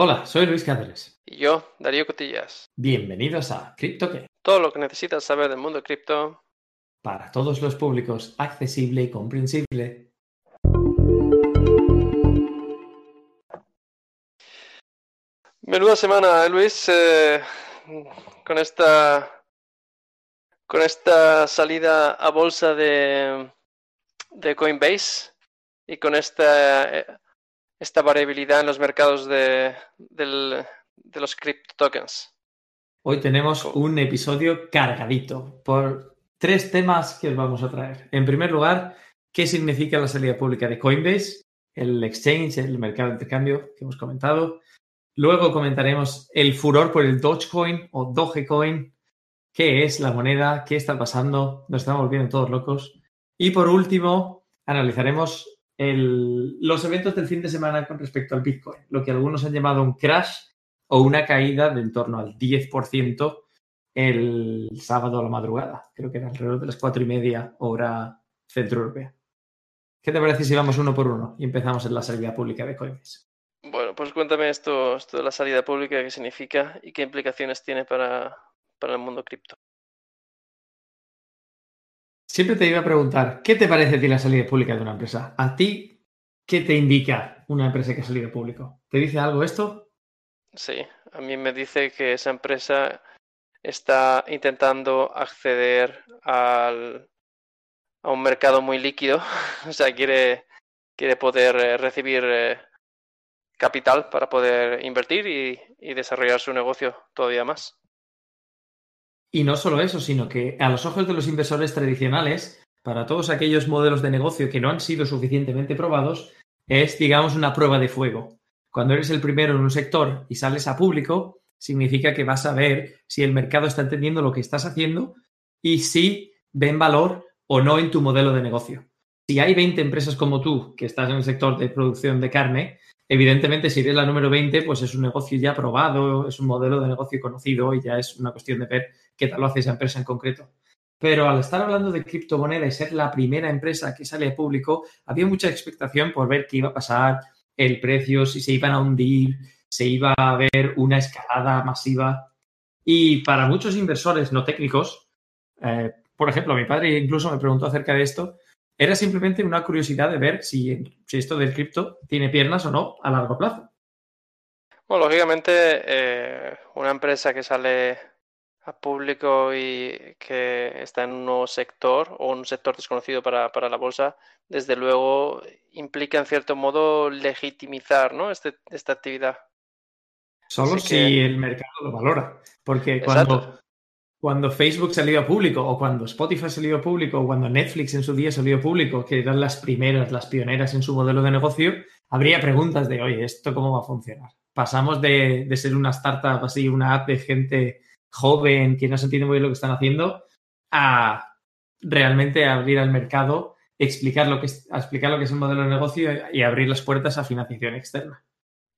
Hola, soy Luis Cáceres. Y yo, Darío Cotillas. Bienvenidos a CryptoQué. Todo lo que necesitas saber del mundo cripto. Para todos los públicos, accesible y comprensible. Menuda semana, ¿eh, Luis, eh, con esta con esta salida a bolsa de, de Coinbase y con esta, eh, esta variabilidad en los mercados de, del- de los crypto tokens. Hoy tenemos un episodio cargadito por tres temas que os vamos a traer. En primer lugar, ¿qué significa la salida pública de Coinbase? El exchange, el mercado de intercambio que hemos comentado. Luego comentaremos el furor por el Dogecoin o Dogecoin. ¿Qué es la moneda? ¿Qué está pasando? Nos estamos volviendo todos locos. Y por último, analizaremos el- los eventos del fin de semana con respecto al Bitcoin, lo que algunos han llamado un crash o una caída de en torno al 10% el sábado a la madrugada. Creo que era alrededor de las cuatro y media hora centro europea. ¿Qué te parece si vamos uno por uno y empezamos en la salida pública de Coinbase? Bueno, pues cuéntame esto, esto de la salida pública, qué significa y qué implicaciones tiene para, para el mundo cripto. Siempre te iba a preguntar, ¿qué te parece a ti la salida pública de una empresa? ¿A ti qué te indica una empresa que ha salido público? ¿Te dice algo esto? Sí, a mí me dice que esa empresa está intentando acceder al, a un mercado muy líquido, o sea, quiere, quiere poder eh, recibir eh, capital para poder invertir y, y desarrollar su negocio todavía más. Y no solo eso, sino que a los ojos de los inversores tradicionales, para todos aquellos modelos de negocio que no han sido suficientemente probados, es, digamos, una prueba de fuego. Cuando eres el primero en un sector y sales a público, significa que vas a ver si el mercado está entendiendo lo que estás haciendo y si ven valor o no en tu modelo de negocio. Si hay 20 empresas como tú que estás en el sector de producción de carne, evidentemente si eres la número 20, pues es un negocio ya probado, es un modelo de negocio conocido y ya es una cuestión de ver qué tal lo hace esa empresa en concreto. Pero al estar hablando de criptomoneda y ser la primera empresa que sale a público, había mucha expectación por ver qué iba a pasar, el precio, si se iban a hundir, se iba a ver una escalada masiva. Y para muchos inversores no técnicos, eh, por ejemplo, mi padre incluso me preguntó acerca de esto, era simplemente una curiosidad de ver si, esto del cripto tiene piernas o no a largo plazo. Bueno, lógicamente, eh, una empresa que sale a público y que está en un nuevo sector o un sector desconocido para, para la bolsa, desde luego implica en cierto modo legitimizar, ¿no? Este, esta actividad. Solo Así si que- el mercado lo valora. Porque Exacto. cuando, cuando Facebook salió a público, o cuando Spotify salió a público, o cuando Netflix en su día salió a público, que eran las primeras, las pioneras en su modelo de negocio, habría preguntas de, oye, ¿esto cómo va a funcionar? Pasamos de, de ser una startup así, una app de gente joven que no se entiende muy bien lo que están haciendo, a realmente abrir al mercado, explicar lo que es, a explicar lo que es el modelo de negocio y abrir las puertas a financiación externa.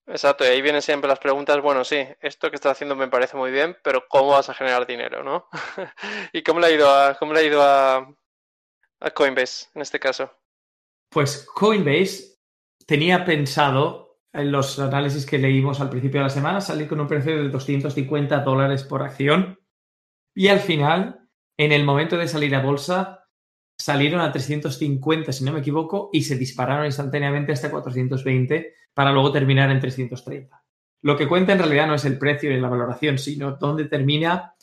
Exacto, y ahí vienen siempre las preguntas, bueno, sí, esto que estás haciendo me parece muy bien, pero ¿cómo vas a generar dinero, no? ¿Y cómo le ha ido a, cómo le ha ido a, a Coinbase en este caso? Pues Coinbase tenía pensado, en los análisis que leímos al principio de la semana, salir con un precio de 250 dólares por acción. Y al final, en el momento de salir a bolsa, salieron a 350, si no me equivoco, y se dispararon instantáneamente hasta 420 para luego terminar en 330. Lo que cuenta en realidad no es el precio y la valoración, sino dónde termina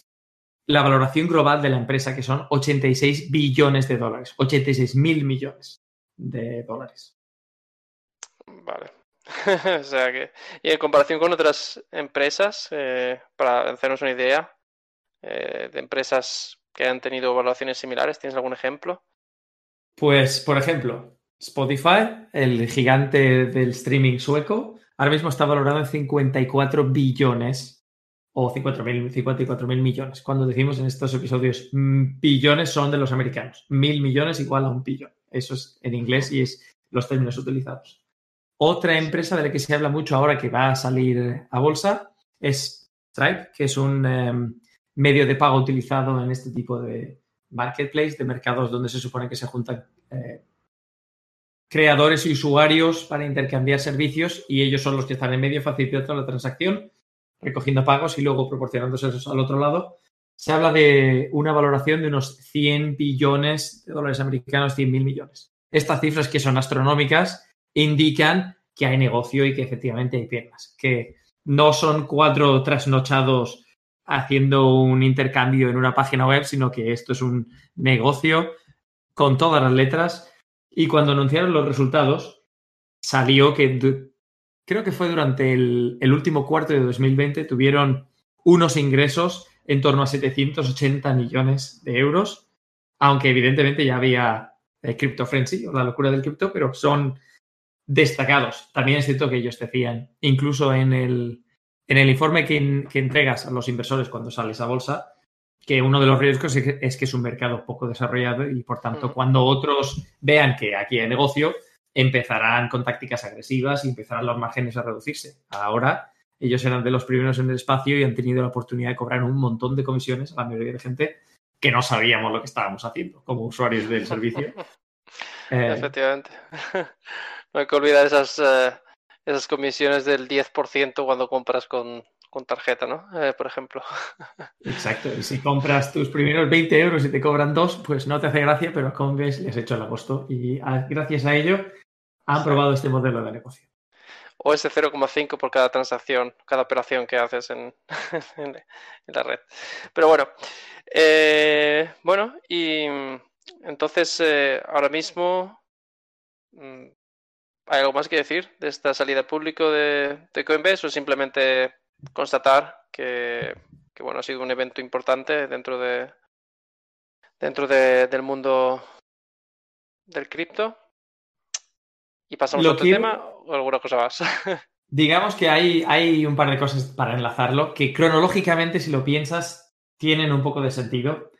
la valoración global de la empresa, que son 86 billones de dólares, 86 mil millones de dólares. Vale. O sea que, y en comparación con otras empresas, eh, para hacernos una idea, eh, de empresas que han tenido valoraciones similares, ¿tienes algún ejemplo? Pues, por ejemplo, Spotify, el gigante del streaming sueco, ahora mismo está valorado en 54 billones o 54 54 mil millones. Cuando decimos en estos episodios mm, billones son de los americanos. Mil millones igual a un billón. Eso es en inglés y es los términos utilizados. Otra empresa de la que se habla mucho ahora que va a salir a bolsa es Stripe, que es un eh, medio de pago utilizado en este tipo de marketplace, de mercados donde se supone que se juntan eh, creadores y usuarios para intercambiar servicios y ellos son los que están en medio facilitando la transacción, recogiendo pagos y luego proporcionándoselos al otro lado. Se habla de una valoración de unos 100 billones de dólares americanos, 100 mil millones. Estas cifras que son astronómicas indican que hay negocio y que efectivamente hay piernas, que no son cuatro trasnochados haciendo un intercambio en una página web, sino que esto es un negocio con todas las letras. Y cuando anunciaron los resultados, salió que creo que fue durante el, último cuarto de 2020, tuvieron unos ingresos en torno a 780 millones de euros, aunque evidentemente ya había el Crypto Frenzy o la locura del cripto, pero son destacados. También es cierto que ellos decían, incluso en el, en el informe que, que, entregas a los inversores cuando sales a bolsa, que uno de los riesgos es que es un mercado poco desarrollado y, por tanto, mm. cuando otros vean que aquí hay negocio, empezarán con tácticas agresivas y empezarán los márgenes a reducirse. Ahora, ellos eran de los primeros en el espacio y han tenido la oportunidad de cobrar un montón de comisiones a la mayoría de gente que no sabíamos lo que estábamos haciendo como usuarios del servicio. Eh, Efectivamente. No hay que olvidar esas, eh, esas comisiones del 10% cuando compras con, tarjeta, ¿no? Eh, por ejemplo. Exacto. Si compras tus primeros 20 euros y te cobran dos, pues no te hace gracia, pero a Coinbase les has hecho el agosto. Y gracias a ello han probado este modelo de negocio. O ese 0,5 por cada transacción, cada operación que haces en, en la red. Pero bueno, eh, bueno, y entonces ahora mismo mm, ¿Hay algo más que decir de esta salida público de, de Coinbase o simplemente constatar que, bueno, ha sido un evento importante dentro de dentro del mundo del cripto? ¿Y pasamos a otro tema o alguna cosa más? digamos que hay, hay un par de cosas para enlazarlo que cronológicamente, si lo piensas, tienen un poco de sentido.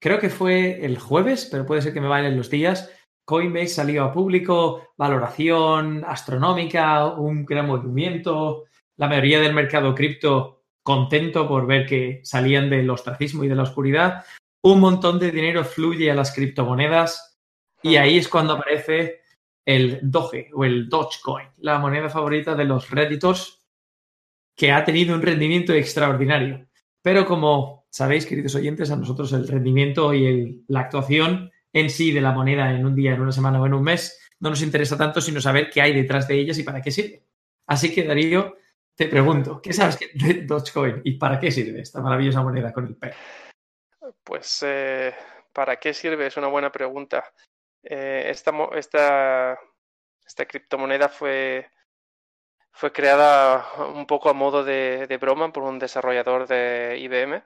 Creo que fue el jueves, pero puede ser que me vayan los días. Coinbase salió a público, valoración astronómica, un gran movimiento, la mayoría del mercado cripto contento por ver que salían del ostracismo y de la oscuridad, un montón de dinero fluye a las criptomonedas y ahí es cuando aparece el Doge o el Dogecoin, la moneda favorita de los redditors que ha tenido un rendimiento extraordinario. Pero como sabéis, queridos oyentes, a nosotros el rendimiento y la actuación en sí de la moneda en un día, en una semana o en un mes, no nos interesa tanto, sino saber qué hay detrás de ellas y para qué sirve. Así que, Darío, te pregunto, ¿qué sabes de Dogecoin y para qué sirve esta maravillosa moneda con el PER? Pues, eh, ¿para qué sirve? Es una buena pregunta. Eh, esta, esta, esta criptomoneda fue, fue creada un poco a modo de, de broma por un desarrollador de IBM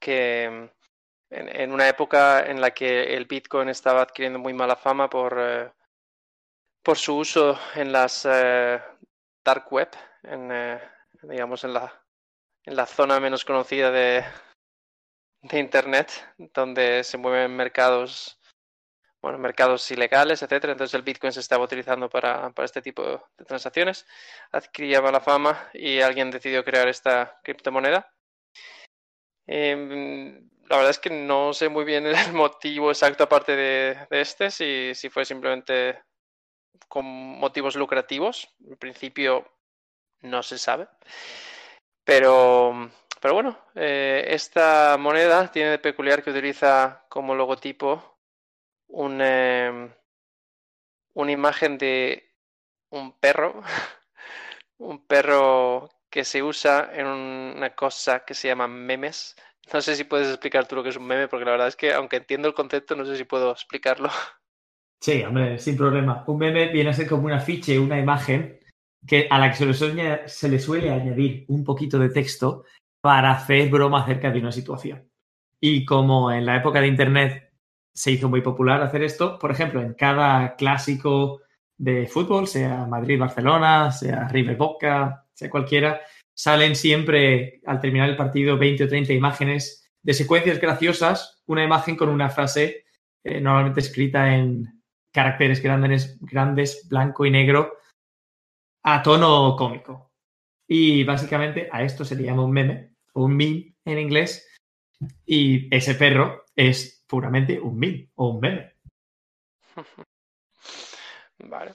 que en, una época en la que el Bitcoin estaba adquiriendo muy mala fama por, eh, por su uso en las eh, dark web, en, eh, digamos en la, en la zona menos conocida de, de Internet, donde se mueven mercados bueno, mercados ilegales, etcétera. Entonces el Bitcoin se estaba utilizando para, para, este tipo de transacciones. Adquiría mala fama y alguien decidió crear esta criptomoneda. Em, la verdad es que no sé muy bien el motivo exacto aparte de, este, si, si, fue simplemente con motivos lucrativos. En principio no se sabe. Pero, pero bueno, eh, esta moneda tiene de peculiar que utiliza como logotipo un, em, una imagen de un perro, un perro que se usa en una cosa que se llama memes no sé si puedes explicar tú lo que es un meme, porque la verdad es que, aunque entiendo el concepto, no sé si puedo explicarlo. Sí, hombre, sin problema. Un meme viene a ser como un afiche, una imagen que, a la que se le, suele, se le suele añadir un poquito de texto para hacer broma acerca de una situación. Y como en la época de Internet se hizo muy popular hacer esto, por ejemplo, en cada clásico de fútbol, sea Madrid-Barcelona, sea River-Boca, sea cualquiera, salen siempre al terminar el partido 20 o 30 imágenes de secuencias graciosas, una imagen con una frase eh, normalmente escrita en caracteres grandes, grandes, blanco y negro, a tono cómico. Y básicamente a esto se le llama un meme o un meme en inglés. Y ese perro es puramente un meme o un meme. Vale.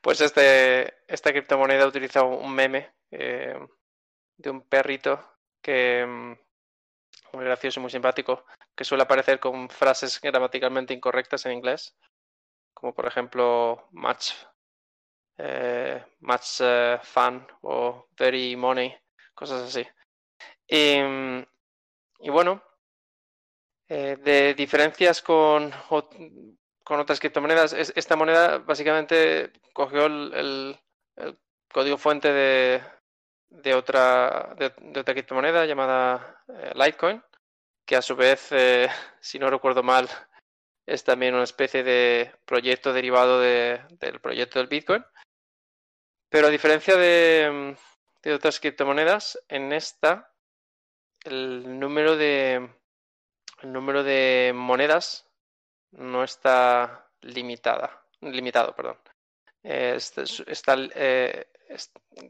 Pues este, esta criptomoneda utiliza un meme eh, de un perrito que mm, muy gracioso y muy simpático, que suele aparecer con frases gramaticalmente incorrectas en inglés, como por ejemplo much, eh, much eh, fun o very money, cosas así. Y, mm, y bueno, eh, de diferencias con, con otras criptomonedas, esta moneda básicamente cogió el, el, código fuente de, de, otra, de, otra criptomoneda llamada eh, Litecoin, que a su vez, eh, si no recuerdo mal, es también una especie de proyecto derivado de, del proyecto del Bitcoin. Pero a diferencia de, de otras criptomonedas, en esta el número de el número de monedas no está limitada, limitado, perdón. Este, está, eh,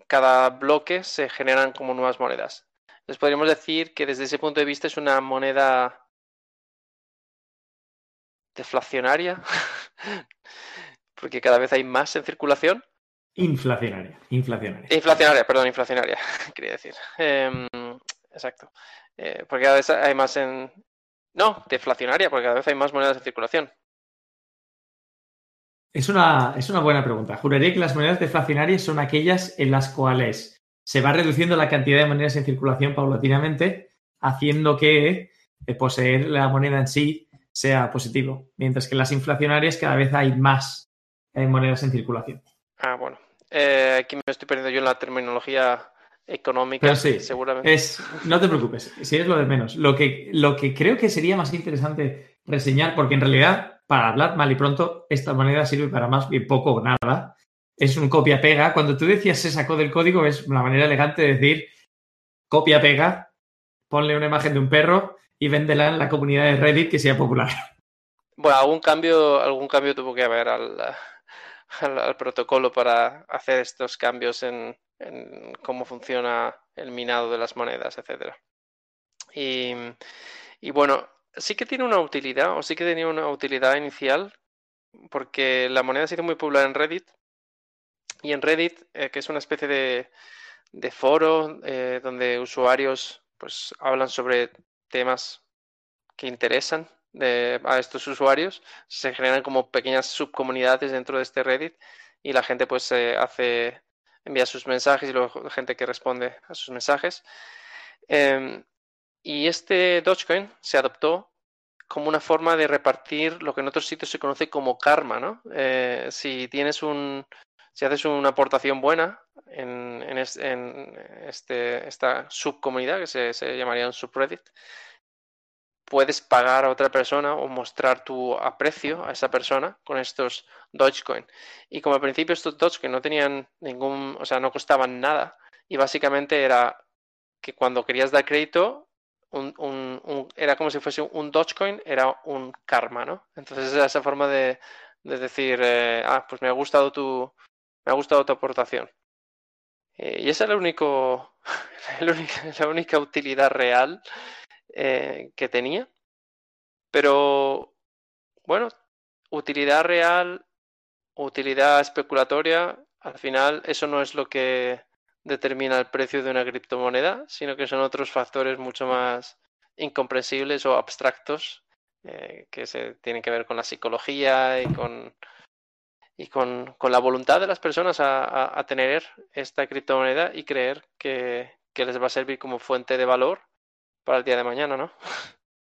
cada bloque se generan como nuevas monedas. Entonces podríamos decir que desde ese punto de vista es una moneda deflacionaria, porque cada vez hay más en circulación. Inflacionaria, inflacionaria. Inflacionaria, perdón, inflacionaria, quería decir. Em, exacto. Eh, porque cada vez hay más en, no, deflacionaria, porque cada vez hay más monedas en circulación. Es una, es una buena pregunta. Juraría que las monedas deflacionarias son aquellas en las cuales se va reduciendo la cantidad de monedas en circulación paulatinamente, haciendo que eh, poseer la moneda en sí sea positivo, mientras que en las inflacionarias cada vez hay más eh, monedas en circulación. Ah, bueno. Eh, aquí me estoy perdiendo yo en la terminología económica, sí, seguramente. Es, no te preocupes, si es lo de menos. Lo que, lo que creo que sería más interesante reseñar, porque en realidad, para hablar mal y pronto, esta moneda sirve para más bien poco o nada. Es un copia-pega. Cuando tú decías se sacó del código, es una manera elegante de decir copia-pega, ponle una imagen de un perro y véndela en la comunidad de Reddit que sea popular. Bueno, algún cambio, algún cambio tuvo que haber al, al protocolo para hacer estos cambios en, en cómo funciona el minado de las monedas, etcétera. Y, y, bueno, sí que tiene una utilidad, o sí que tenía una utilidad inicial, porque la moneda ha sido muy popular en Reddit. Y en Reddit, eh, que es una especie de, de foro eh, donde usuarios pues hablan sobre temas que interesan a estos usuarios, se generan como pequeñas subcomunidades dentro de este Reddit y la gente pues hace envía sus mensajes y luego gente que responde a sus mensajes. Em, y este Dogecoin se adoptó como una forma de repartir lo que en otros sitios se conoce como karma, ¿no? Eh, si tienes un, si haces una aportación buena en, este, esta subcomunidad que se, se llamaría un subreddit, puedes pagar a otra persona o mostrar tu aprecio a esa persona con estos Dogecoin. Y como al principio estos Dogecoin no tenían ningún, o sea, no costaban nada y básicamente era que cuando querías dar crédito, era como si fuese un Dogecoin, era un karma, ¿no? Entonces era esa forma de, de decir, eh, ah, pues me ha gustado tu, me ha gustado tu aportación. Eh, y esa es la, único, la única utilidad real eh, que tenía. Pero, bueno, utilidad real, utilidad especulatoria, al final eso no es lo que determina el precio de una criptomoneda, sino que son otros factores mucho más incomprensibles o abstractos eh, que se tienen que ver con la psicología y con y con, con la voluntad de las personas a, a, tener esta criptomoneda y creer que, que les va a servir como fuente de valor para el día de mañana, ¿no?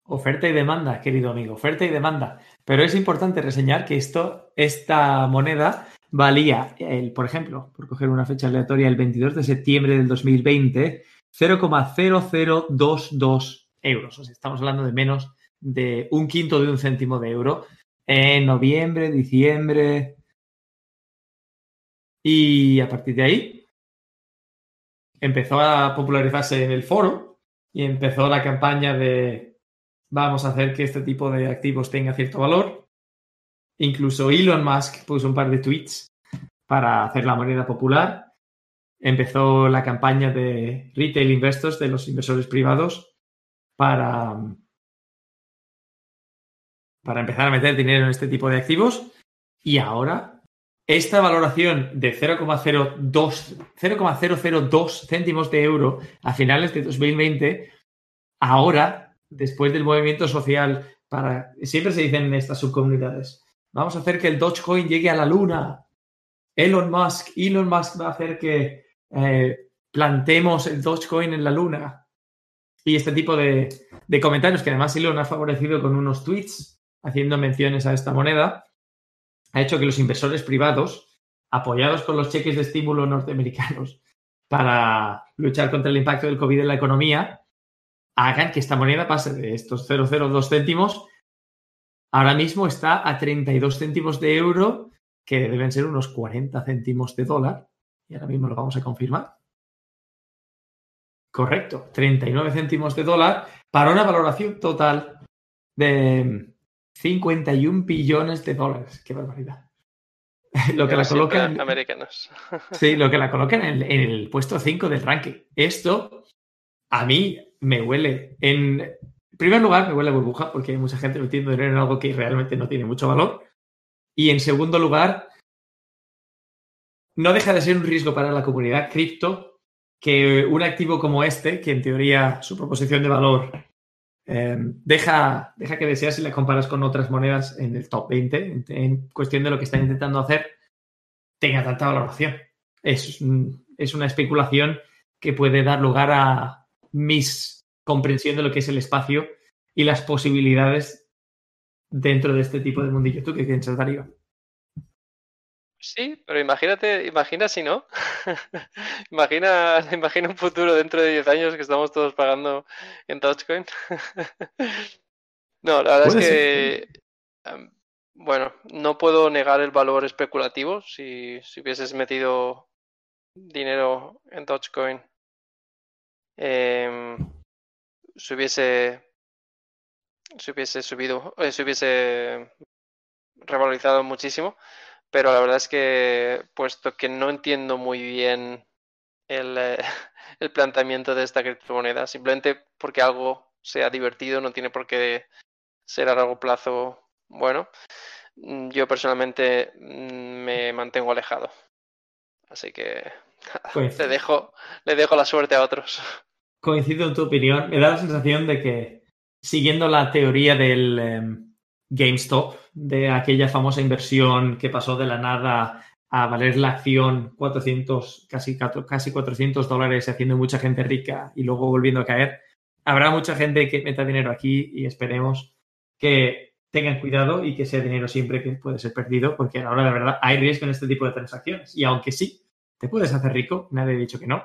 Oferta y demanda, querido amigo, oferta y demanda. Pero es importante reseñar que esto, esta moneda valía, el, por ejemplo, por coger una fecha aleatoria, el 22 de septiembre del 2020, 0,0022 euros. Estamos hablando de menos de un quinto de un céntimo de euro en noviembre, diciembre. Y a partir de ahí empezó a popularizarse en el foro y empezó la campaña de vamos a hacer que este tipo de activos tenga cierto valor. Incluso Elon Musk puso un par de tweets para hacer la moneda popular. Empezó la campaña de retail investors, de los inversores privados, para, para empezar a meter dinero en este tipo de activos. Y ahora esta valoración de 0,002 céntimos de euro a finales de 2020, ahora, después del movimiento social, para siempre se dicen en estas subcomunidades, vamos a hacer que el Dogecoin llegue a la luna. Elon Musk, Elon Musk va a hacer que eh, plantemos el Dogecoin en la luna. Y este tipo de, de comentarios, que además Elon ha favorecido con unos tweets haciendo menciones a esta moneda, ha hecho que los inversores privados, apoyados con los cheques de estímulo norteamericanos para luchar contra el impacto del COVID en la economía, hagan que esta moneda pase de estos 0,02 céntimos. Ahora mismo está a 32 céntimos de euro, que deben ser unos 40 céntimos de dólar. Y ahora mismo lo vamos a confirmar. Correcto, 39 céntimos de dólar para una valoración total de 51 billones de dólares. Qué barbaridad. lo que la coloca en, americanos. sí, lo que la coloca en el, puesto 5 del ranking. Esto a mí me huele en primer lugar me huele a burbuja porque hay mucha gente metiendo dinero en algo que realmente no tiene mucho valor. Y en segundo lugar, no deja de ser un riesgo para la comunidad cripto que un activo como este, que en teoría su proposición de valor eh, deja, deja que desear si la comparas con otras monedas en el top 20, en, cuestión de lo que están intentando hacer, tenga tanta valoración. Es, es una especulación que puede dar lugar a mis comprensión de lo que es el espacio y las posibilidades dentro de este tipo de mundillo. ¿Tú qué piensas, Darío? Sí, pero imagínate, imagina si no. imagina, imagina un futuro dentro de 10 años que estamos todos pagando en Dogecoin. no, la verdad es que, em, bueno, no puedo negar el valor especulativo. Si, si hubieses metido dinero en Dogecoin, eh, se hubiese, se hubiese subido, eh, se hubiese revalorizado muchísimo pero la verdad es que, puesto que no entiendo muy bien el, eh, el planteamiento de esta criptomoneda, simplemente porque algo sea divertido, no tiene por qué ser a largo plazo bueno, mm, yo personalmente mm, me mantengo alejado. Así que pues, te dejo, le dejo la suerte a otros. Coincido en tu opinión. Me da la sensación de que, siguiendo la teoría del, em, GameStop, de aquella famosa inversión que pasó de la nada a valer la acción 400, casi, casi 400 dólares, haciendo mucha gente rica y luego volviendo a caer. Habrá mucha gente que meta dinero aquí y esperemos que tengan cuidado y que sea dinero siempre que puede ser perdido, porque a la de verdad hay riesgo en este tipo de transacciones. Y aunque sí, te puedes hacer rico, nadie ha dicho que no.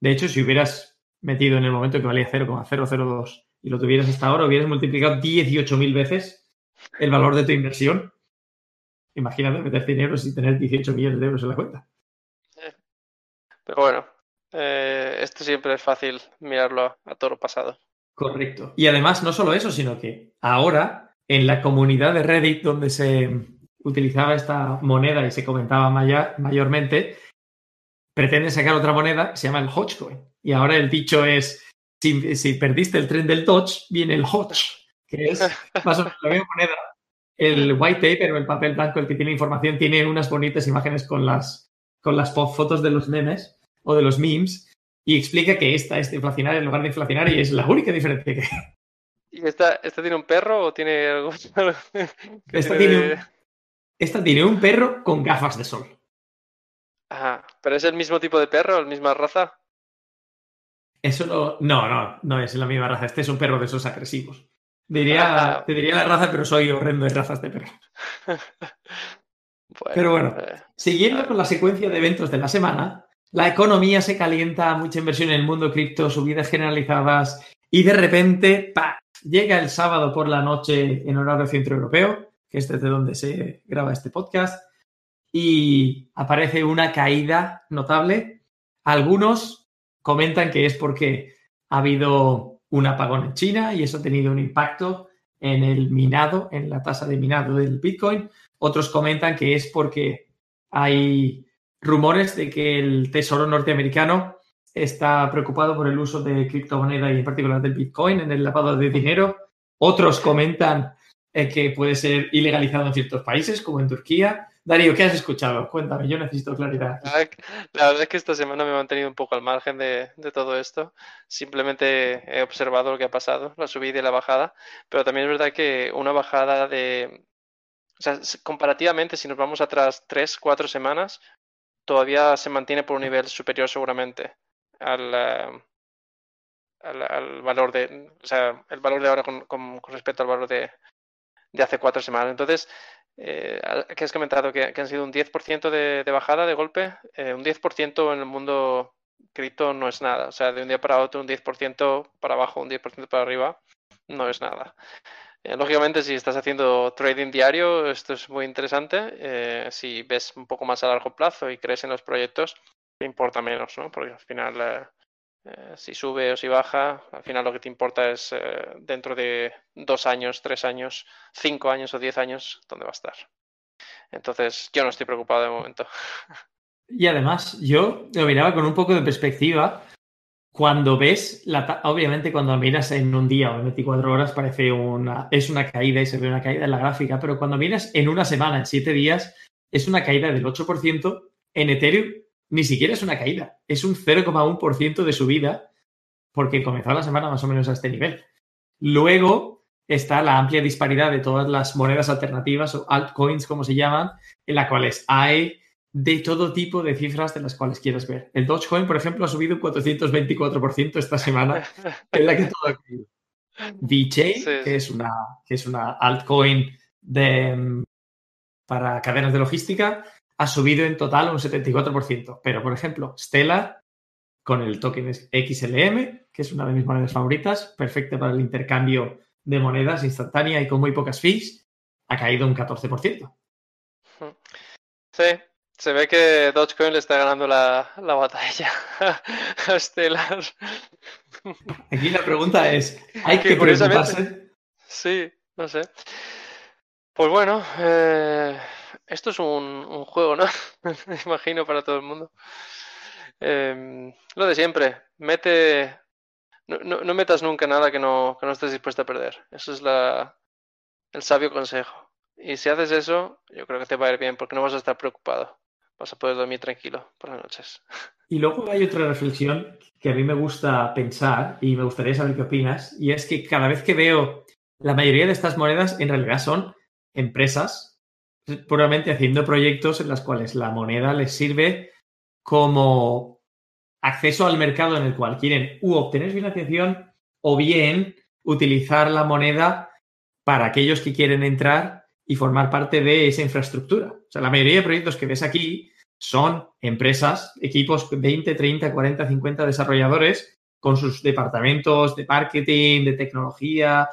De hecho, si hubieras metido en el momento que valía 0,002 y lo tuvieras hasta ahora, hubieras multiplicado 18.000 veces el valor de tu inversión. Imagínate meter dinero sin tener 18 millones de euros en la cuenta. Pero bueno, eh, esto siempre es fácil mirarlo a, todo lo pasado. Correcto. Y además, no solo eso, sino que ahora, en la comunidad de Reddit, donde se utilizaba esta moneda y se comentaba mayormente, pretende sacar otra moneda que se llama el Hodgecoin. Y ahora el dicho es, si, si perdiste el tren del Dodge, viene el Hodge que es más o menos la misma moneda. El white paper o el papel blanco, el que tiene información, tiene unas bonitas imágenes con las, con las fotos de los memes o de los memes y explica que esta es deflacionaria en lugar de inflacionaria y es la única diferencia que hay. ¿Y esta, esta tiene un perro o tiene algo? esta, tiene un, esta tiene un perro con gafas de sol. Ajá, pero es el mismo tipo de perro, la misma raza. Eso no, no, no, no es la misma raza. Este es un perro de esos agresivos. Diría, te diría la raza, pero soy horrendo de razas de perros. pero bueno, eh, siguiendo con la secuencia de eventos de la semana, la economía se calienta, mucha inversión en el mundo cripto, subidas generalizadas y de repente ¡pah! llega el sábado por la noche en horario centro europeo, que es desde donde se graba este podcast, y aparece una caída notable. Algunos comentan que es porque ha habido un apagón en China y eso ha tenido un impacto en el minado, en la tasa de minado del Bitcoin. Otros comentan que es porque hay rumores de que el Tesoro norteamericano está preocupado por el uso de criptomoneda y en particular del Bitcoin en el lavado de dinero. Otros comentan eh, que puede ser ilegalizado en ciertos países, como en Turquía. Darío, ¿qué has escuchado? Cuéntame, yo necesito claridad. La verdad es que esta semana me he mantenido un poco al margen de, todo esto. Simplemente he observado lo que ha pasado, la subida y la bajada. Pero también es verdad que una bajada de. O sea, comparativamente, si nos vamos atrás tres, cuatro semanas, todavía se mantiene por un nivel superior seguramente al, eh, al, valor de. O sea, el valor de ahora con, respecto al valor de, de hace cuatro semanas. Entonces, eh, que has comentado que, han sido un 10% de, de, bajada de golpe. Eh, un 10% en el mundo cripto no es nada. O sea, de un día para otro, un 10% para abajo, un 10% para arriba, no es nada. Eh, lógicamente, si estás haciendo trading diario, esto es muy interesante. Eh, si ves un poco más a largo plazo y crees en los proyectos, te importa menos, ¿no? Porque al final eh, si sube o si baja, al final lo que te importa es eh, dentro de dos años, tres años, cinco años o diez años, dónde va a estar. Entonces, yo no estoy preocupado de momento. Y además, yo lo miraba con un poco de perspectiva. Cuando ves, la obviamente cuando miras en un día o en 24 horas parece una, es una caída y se ve una caída en la gráfica, pero cuando miras en una semana, en siete días, es una caída del 8% en Ethereum ni siquiera es una caída, es un 0,1% de subida porque comenzó la semana más o menos a este nivel. Luego está la amplia disparidad de todas las monedas alternativas o altcoins, como se llaman, en las cuales hay de todo tipo de cifras de las cuales quieres ver. El Dogecoin, por ejemplo, ha subido un 424% esta semana, en la que todo ha caído. VeChain, que, es una, que es una altcoin de, mm, para cadenas de logística, ha subido en total un 74%. Pero, por ejemplo, Stellar, con el token XLM, que es una de mis monedas favoritas, perfecta para el intercambio de monedas instantánea y con muy pocas fees, ha caído un 14%. Sí, se ve que Dogecoin le está ganando la, batalla a Stellar. Aquí la pregunta es, ¿hay que, preocuparse? Sí, no sé. Pues bueno, eh, esto es un, juego, ¿no? Me imagino para todo el mundo. Em, lo de siempre, mete. No, metas nunca nada que no, que no estés dispuesto a perder. Eso es la, el sabio consejo. Y si haces eso, yo creo que te va a ir bien porque no vas a estar preocupado. Vas a poder dormir tranquilo por las noches. Y luego hay otra reflexión que a mí me gusta pensar y me gustaría saber qué opinas. Y es que cada vez que veo la mayoría de estas monedas en realidad son empresas puramente haciendo proyectos en los cuales la moneda les sirve como acceso al mercado en el cual quieren u obtener financiación o bien utilizar la moneda para aquellos que quieren entrar y formar parte de esa infraestructura. O sea, la mayoría de proyectos que ves aquí son empresas, equipos 20, 30, 40, 50 desarrolladores con sus departamentos de marketing, de tecnología,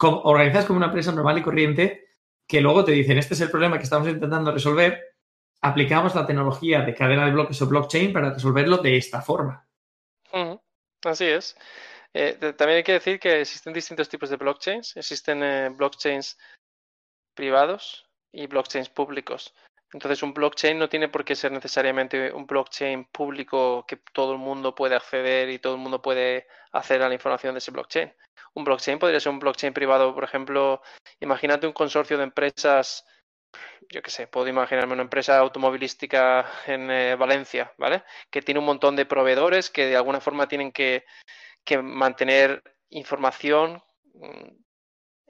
organizadas como una empresa normal y corriente que luego te dicen, este es el problema que estamos intentando resolver, aplicamos la tecnología de cadena de bloques o blockchain para resolverlo de esta forma. Así es. Eh, también hay que decir que existen distintos tipos de blockchains. Existen eh, blockchains privados y blockchains públicos. Entonces, un blockchain no tiene por qué ser necesariamente un blockchain público que todo el mundo puede acceder y todo el mundo puede acceder a la información de ese blockchain. Un blockchain podría ser un blockchain privado, por ejemplo, imagínate un consorcio de empresas, yo qué sé, puedo imaginarme una empresa automovilística en eh, Valencia, ¿vale? Que tiene un montón de proveedores que de alguna forma tienen que, mantener información. Mm,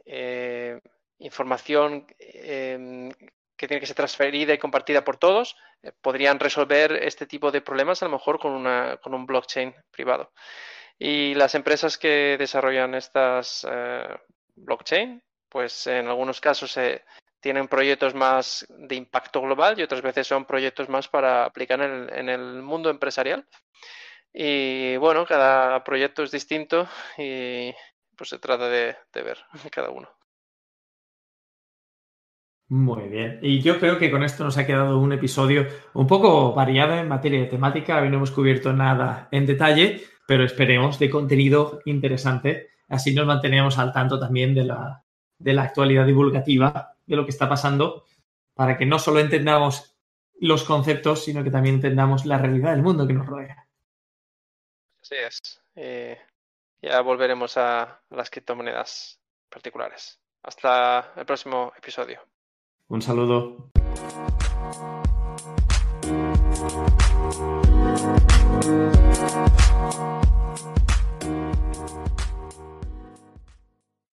eh, información em, que tiene que ser transferida y compartida por todos, eh, podrían resolver este tipo de problemas a lo mejor con, una, con un blockchain privado. Y las empresas que desarrollan estas eh, blockchain, pues en algunos casos tienen proyectos más de impacto global y otras veces son proyectos más para aplicar en el, mundo empresarial. Y bueno, cada proyecto es distinto y pues se trata de ver cada uno. Muy bien. Y yo creo que con esto nos ha quedado un episodio un poco variado en materia de temática. Hoy no hemos cubierto nada en detalle, pero esperemos de contenido interesante. Así nos mantenemos al tanto también de la, de la actualidad divulgativa, de lo que está pasando, para que no solo entendamos los conceptos, sino que también entendamos la realidad del mundo que nos rodea. Así es. Eh, ya volveremos a las criptomonedas particulares. Hasta el próximo episodio. Un saludo. Thank you.